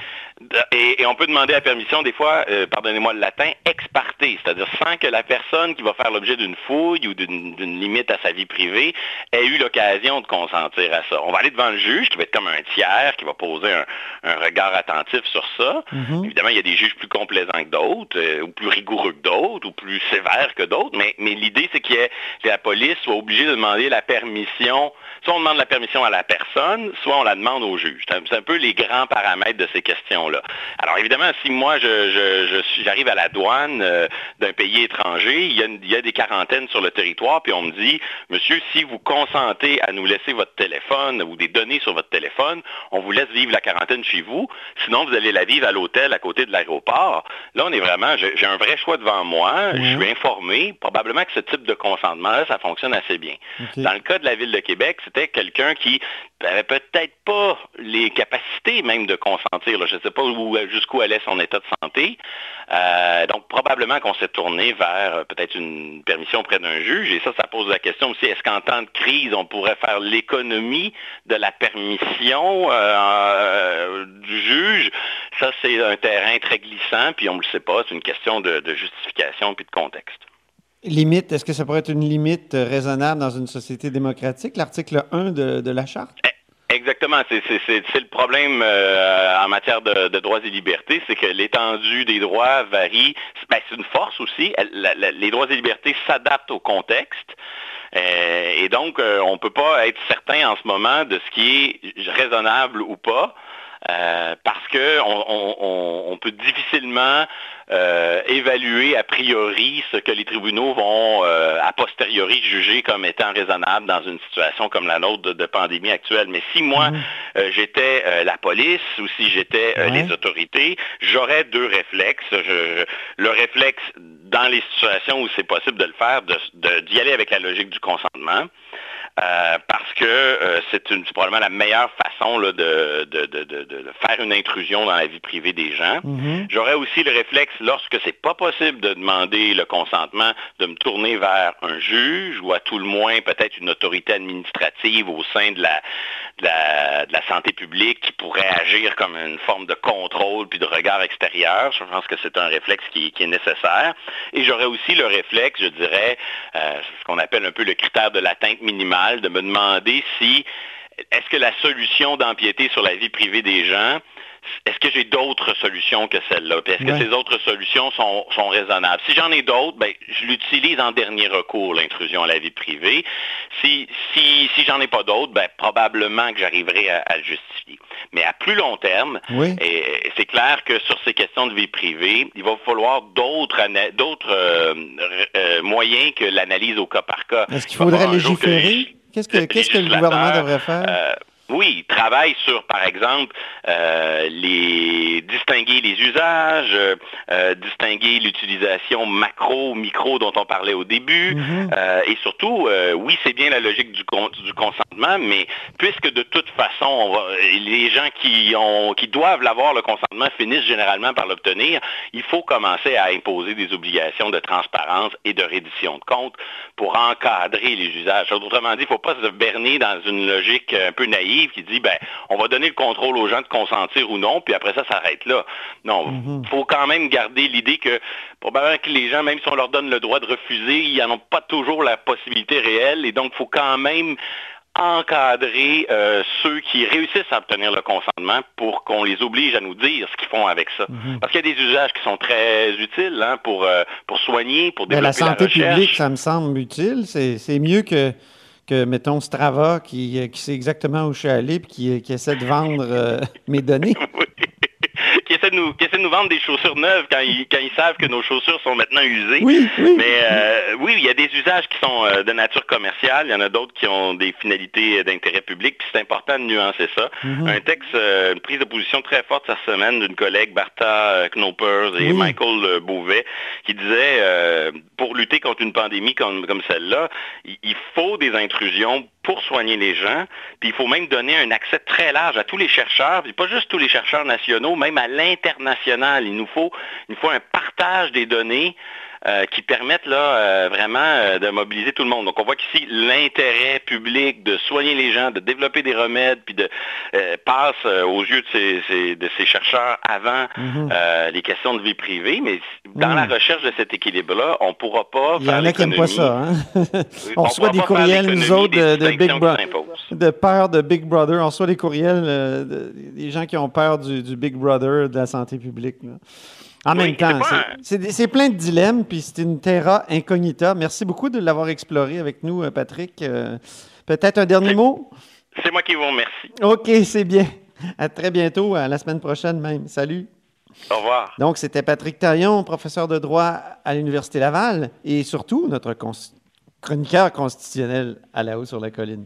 Speaker 9: Et, et on peut demander la permission, des fois, euh, pardonnez-moi le latin, ex parte, c'est-à-dire sans que la personne qui va faire l'objet d'une fouille ou d'une limite à sa vie privée ait eu l'occasion de consentir à ça. On va aller devant le juge, qui va être comme un tiers, qui va poser un, un regard attentif sur ça.
Speaker 3: Mhm.
Speaker 9: Évidemment, il y a des juges plus complaisants que d'autres, euh, ou plus rigoureux que d'autres, ou plus sévères que d'autres, mais, mais l'idée, c'est que la police soit obligée de demander la permission. Soit on demande la permission à la personne, soit on la demande au juge. C'est un, c'est un peu les grands paramètres de ces questions-là. Alors évidemment, si moi je, j'arrive à la douane euh, d'un pays étranger, il y, a, une- il y a des quarantaines sur le territoire, puis on me dit, monsieur, si vous consentez à nous laisser votre téléphone ou des données sur votre téléphone, on vous laisse vivre la quarantaine chez vous, sinon vous allez la vivre à l'hôtel à côté de l'aéroport. Là, on est vraiment, j'ai un vrai choix devant moi, je suis informé, probablement que ce type de consentement-là, ça fonctionne assez bien. Dans le cas de la ville de Québec, c'était quelqu'un qui avait peut-être pas les capacités même de consentir. là. Je ne sais pas où- jusqu'où allait son état de santé. Euh, donc probablement qu'on s'est tourné vers euh, peut-être une permission auprès d'un juge. Et ça, ça pose la question aussi, est-ce qu'en temps de crise, on pourrait faire l'économie de la permission euh, euh, du juge? Ça, c'est un terrain très glissant, puis on ne le sait pas. C'est une question de, de justification puis de contexte.
Speaker 3: Limite, est-ce que ça pourrait être une limite euh, raisonnable dans une société démocratique, l'article 1 de, de la Charte?
Speaker 9: Exactement, c'est le problème euh, en matière de, droits et libertés, c'est que l'étendue des droits varie. Ben, c'est une force aussi. Les droits et libertés s'adaptent au contexte. Euh, et donc, euh, on ne peut pas être certain en ce moment de ce qui est raisonnable ou pas. Euh, parce que on, on- on- on peut difficilement euh, évaluer a priori ce que les tribunaux vont euh, a posteriori juger comme étant raisonnable dans une situation comme la nôtre de, de pandémie actuelle. Mais si moi euh, j'étais la police ou si j'étais les autorités, j'aurais deux réflexes. Je- je- le réflexe dans les situations où c'est possible de le faire, de- de- d'y aller avec la logique du consentement. Euh, parce que euh, c'est probablement la meilleure façon là, de, de- de- de- de faire une intrusion dans la vie privée des gens.
Speaker 3: Mhm.
Speaker 9: J'aurais aussi le réflexe, lorsque c'est pas possible de demander le consentement, de me tourner vers un juge ou à tout le moins peut-être une autorité administrative au sein de la, santé publique qui pourrait agir comme une forme de contrôle puis de regard extérieur. Je pense que c'est un réflexe qui, qui est nécessaire. Et j'aurais aussi le réflexe, je dirais, euh, ce qu'on appelle un peu le critère de l'atteinte minimale, de me demander si est-ce que la solution d'empiéter sur la vie privée des gens, est-ce que j'ai d'autres solutions que celle-là? Est-ce que ces autres solutions sont, sont raisonnables? Si j'en ai d'autres, ben, je l'utilise en dernier recours, l'intrusion à la vie privée. Si, si, si j'en ai pas d'autres, ben, probablement que j'arriverai à, à le justifier. Mais à plus long terme,
Speaker 3: Oui.
Speaker 9: et, et c'est clair que sur ces questions de vie privée, il va falloir d'autres euh, euh, moyens que l'analyse au cas par cas.
Speaker 3: Est-ce qu'il faudrait légiférer? Qu'est-ce que, que le gouvernement devrait faire?
Speaker 9: euh, oui, il travaille sur, par exemple, euh, les distinguer les usages, euh, euh, distinguer l'utilisation macro, micro dont on parlait au début,
Speaker 3: Mhm.
Speaker 9: euh, et surtout, oui, c'est bien la logique du, con- du consentement, mais puisque de toute façon, on va- les gens qui ont, qui doivent l'avoir le consentement finissent généralement par l'obtenir, il faut commencer à imposer des obligations de transparence et de reddition de comptes pour encadrer les usages. Autrement dit, il ne faut pas se berner dans une logique un peu naïve qui dit, ben, on va donner le contrôle aux gens de consentir ou non, puis après ça s'arrête là. Non, il faut quand même garder l'idée que probablement que les gens, même si on leur donne le droit de refuser, ils n'en ont pas toujours la possibilité réelle, et donc il faut quand même encadrer euh, ceux qui réussissent à obtenir le consentement pour qu'on les oblige à nous dire ce qu'ils font avec ça. Parce qu'il y a des usages qui sont très utiles hein, pour, euh, pour soigner, pour
Speaker 3: Ben,
Speaker 9: développer
Speaker 3: la santé
Speaker 9: recherche.
Speaker 3: publique, ça me semble utile. C'est, c'est mieux que, mettons, Strava qui, euh, qui sait exactement où je suis allé et qui, qui essaie de vendre euh, (laughs) mes données. (laughs) (laughs)
Speaker 9: qui essaient de nous, qui essaient de nous vendre des chaussures neuves quand ils, quand ils savent que nos chaussures sont maintenant usées.
Speaker 3: Oui, oui.
Speaker 9: Mais euh, oui, il y a des usages qui sont euh, de nature commerciale, il y en a d'autres qui ont des finalités euh, d'intérêt public, puis c'est important de nuancer ça.
Speaker 3: Mhm.
Speaker 9: Un texte, euh, une prise de position très forte cette semaine d'une collègue, Bartha Knopers et
Speaker 3: Oui.
Speaker 9: Michael Beauvais, qui disait, pour lutter contre une pandémie comme, comme celle-là, il faut des intrusions pour soigner les gens, puis il faut même donner un accès très large à tous les chercheurs, puis pas juste tous les chercheurs nationaux, même à l'international. Il nous faut, il nous faut un partage des données euh, qui permettent là euh, vraiment euh, de mobiliser tout le monde. Donc on voit qu'ici l'intérêt public de soigner les gens, de développer des remèdes, puis de passe aux yeux de ces, ces- de ces chercheurs avant
Speaker 3: Mhm.
Speaker 9: les questions de vie privée. Mais dans
Speaker 3: Mhm.
Speaker 9: la recherche de cet équilibre-là, on ne pourra pas
Speaker 3: Il y
Speaker 9: faire
Speaker 3: en a qui n'aiment pas ça. Hein? (laughs)
Speaker 9: on
Speaker 3: on reçoit des courriels, nous autres, de, de Big Brother. De peur de Big Brother. On reçoit des courriels de- des gens qui ont peur du, du Big Brother de la santé publique. là. En
Speaker 9: Oui,
Speaker 3: même temps,
Speaker 9: c'est
Speaker 3: plein de dilemmes, puis c'est une terra incognita. Merci beaucoup de l'avoir exploré avec nous, euh, Patrick. Euh, Peut-être un dernier mot?
Speaker 9: C'est moi qui vous remercie.
Speaker 3: OK, c'est bien. À très bientôt, à la semaine prochaine même. Salut.
Speaker 9: Au revoir.
Speaker 3: Donc, c'était Patrick Taillon, professeur de droit à l'Université Laval et surtout notre chroniqueur constitutionnel à la haut sur la colline.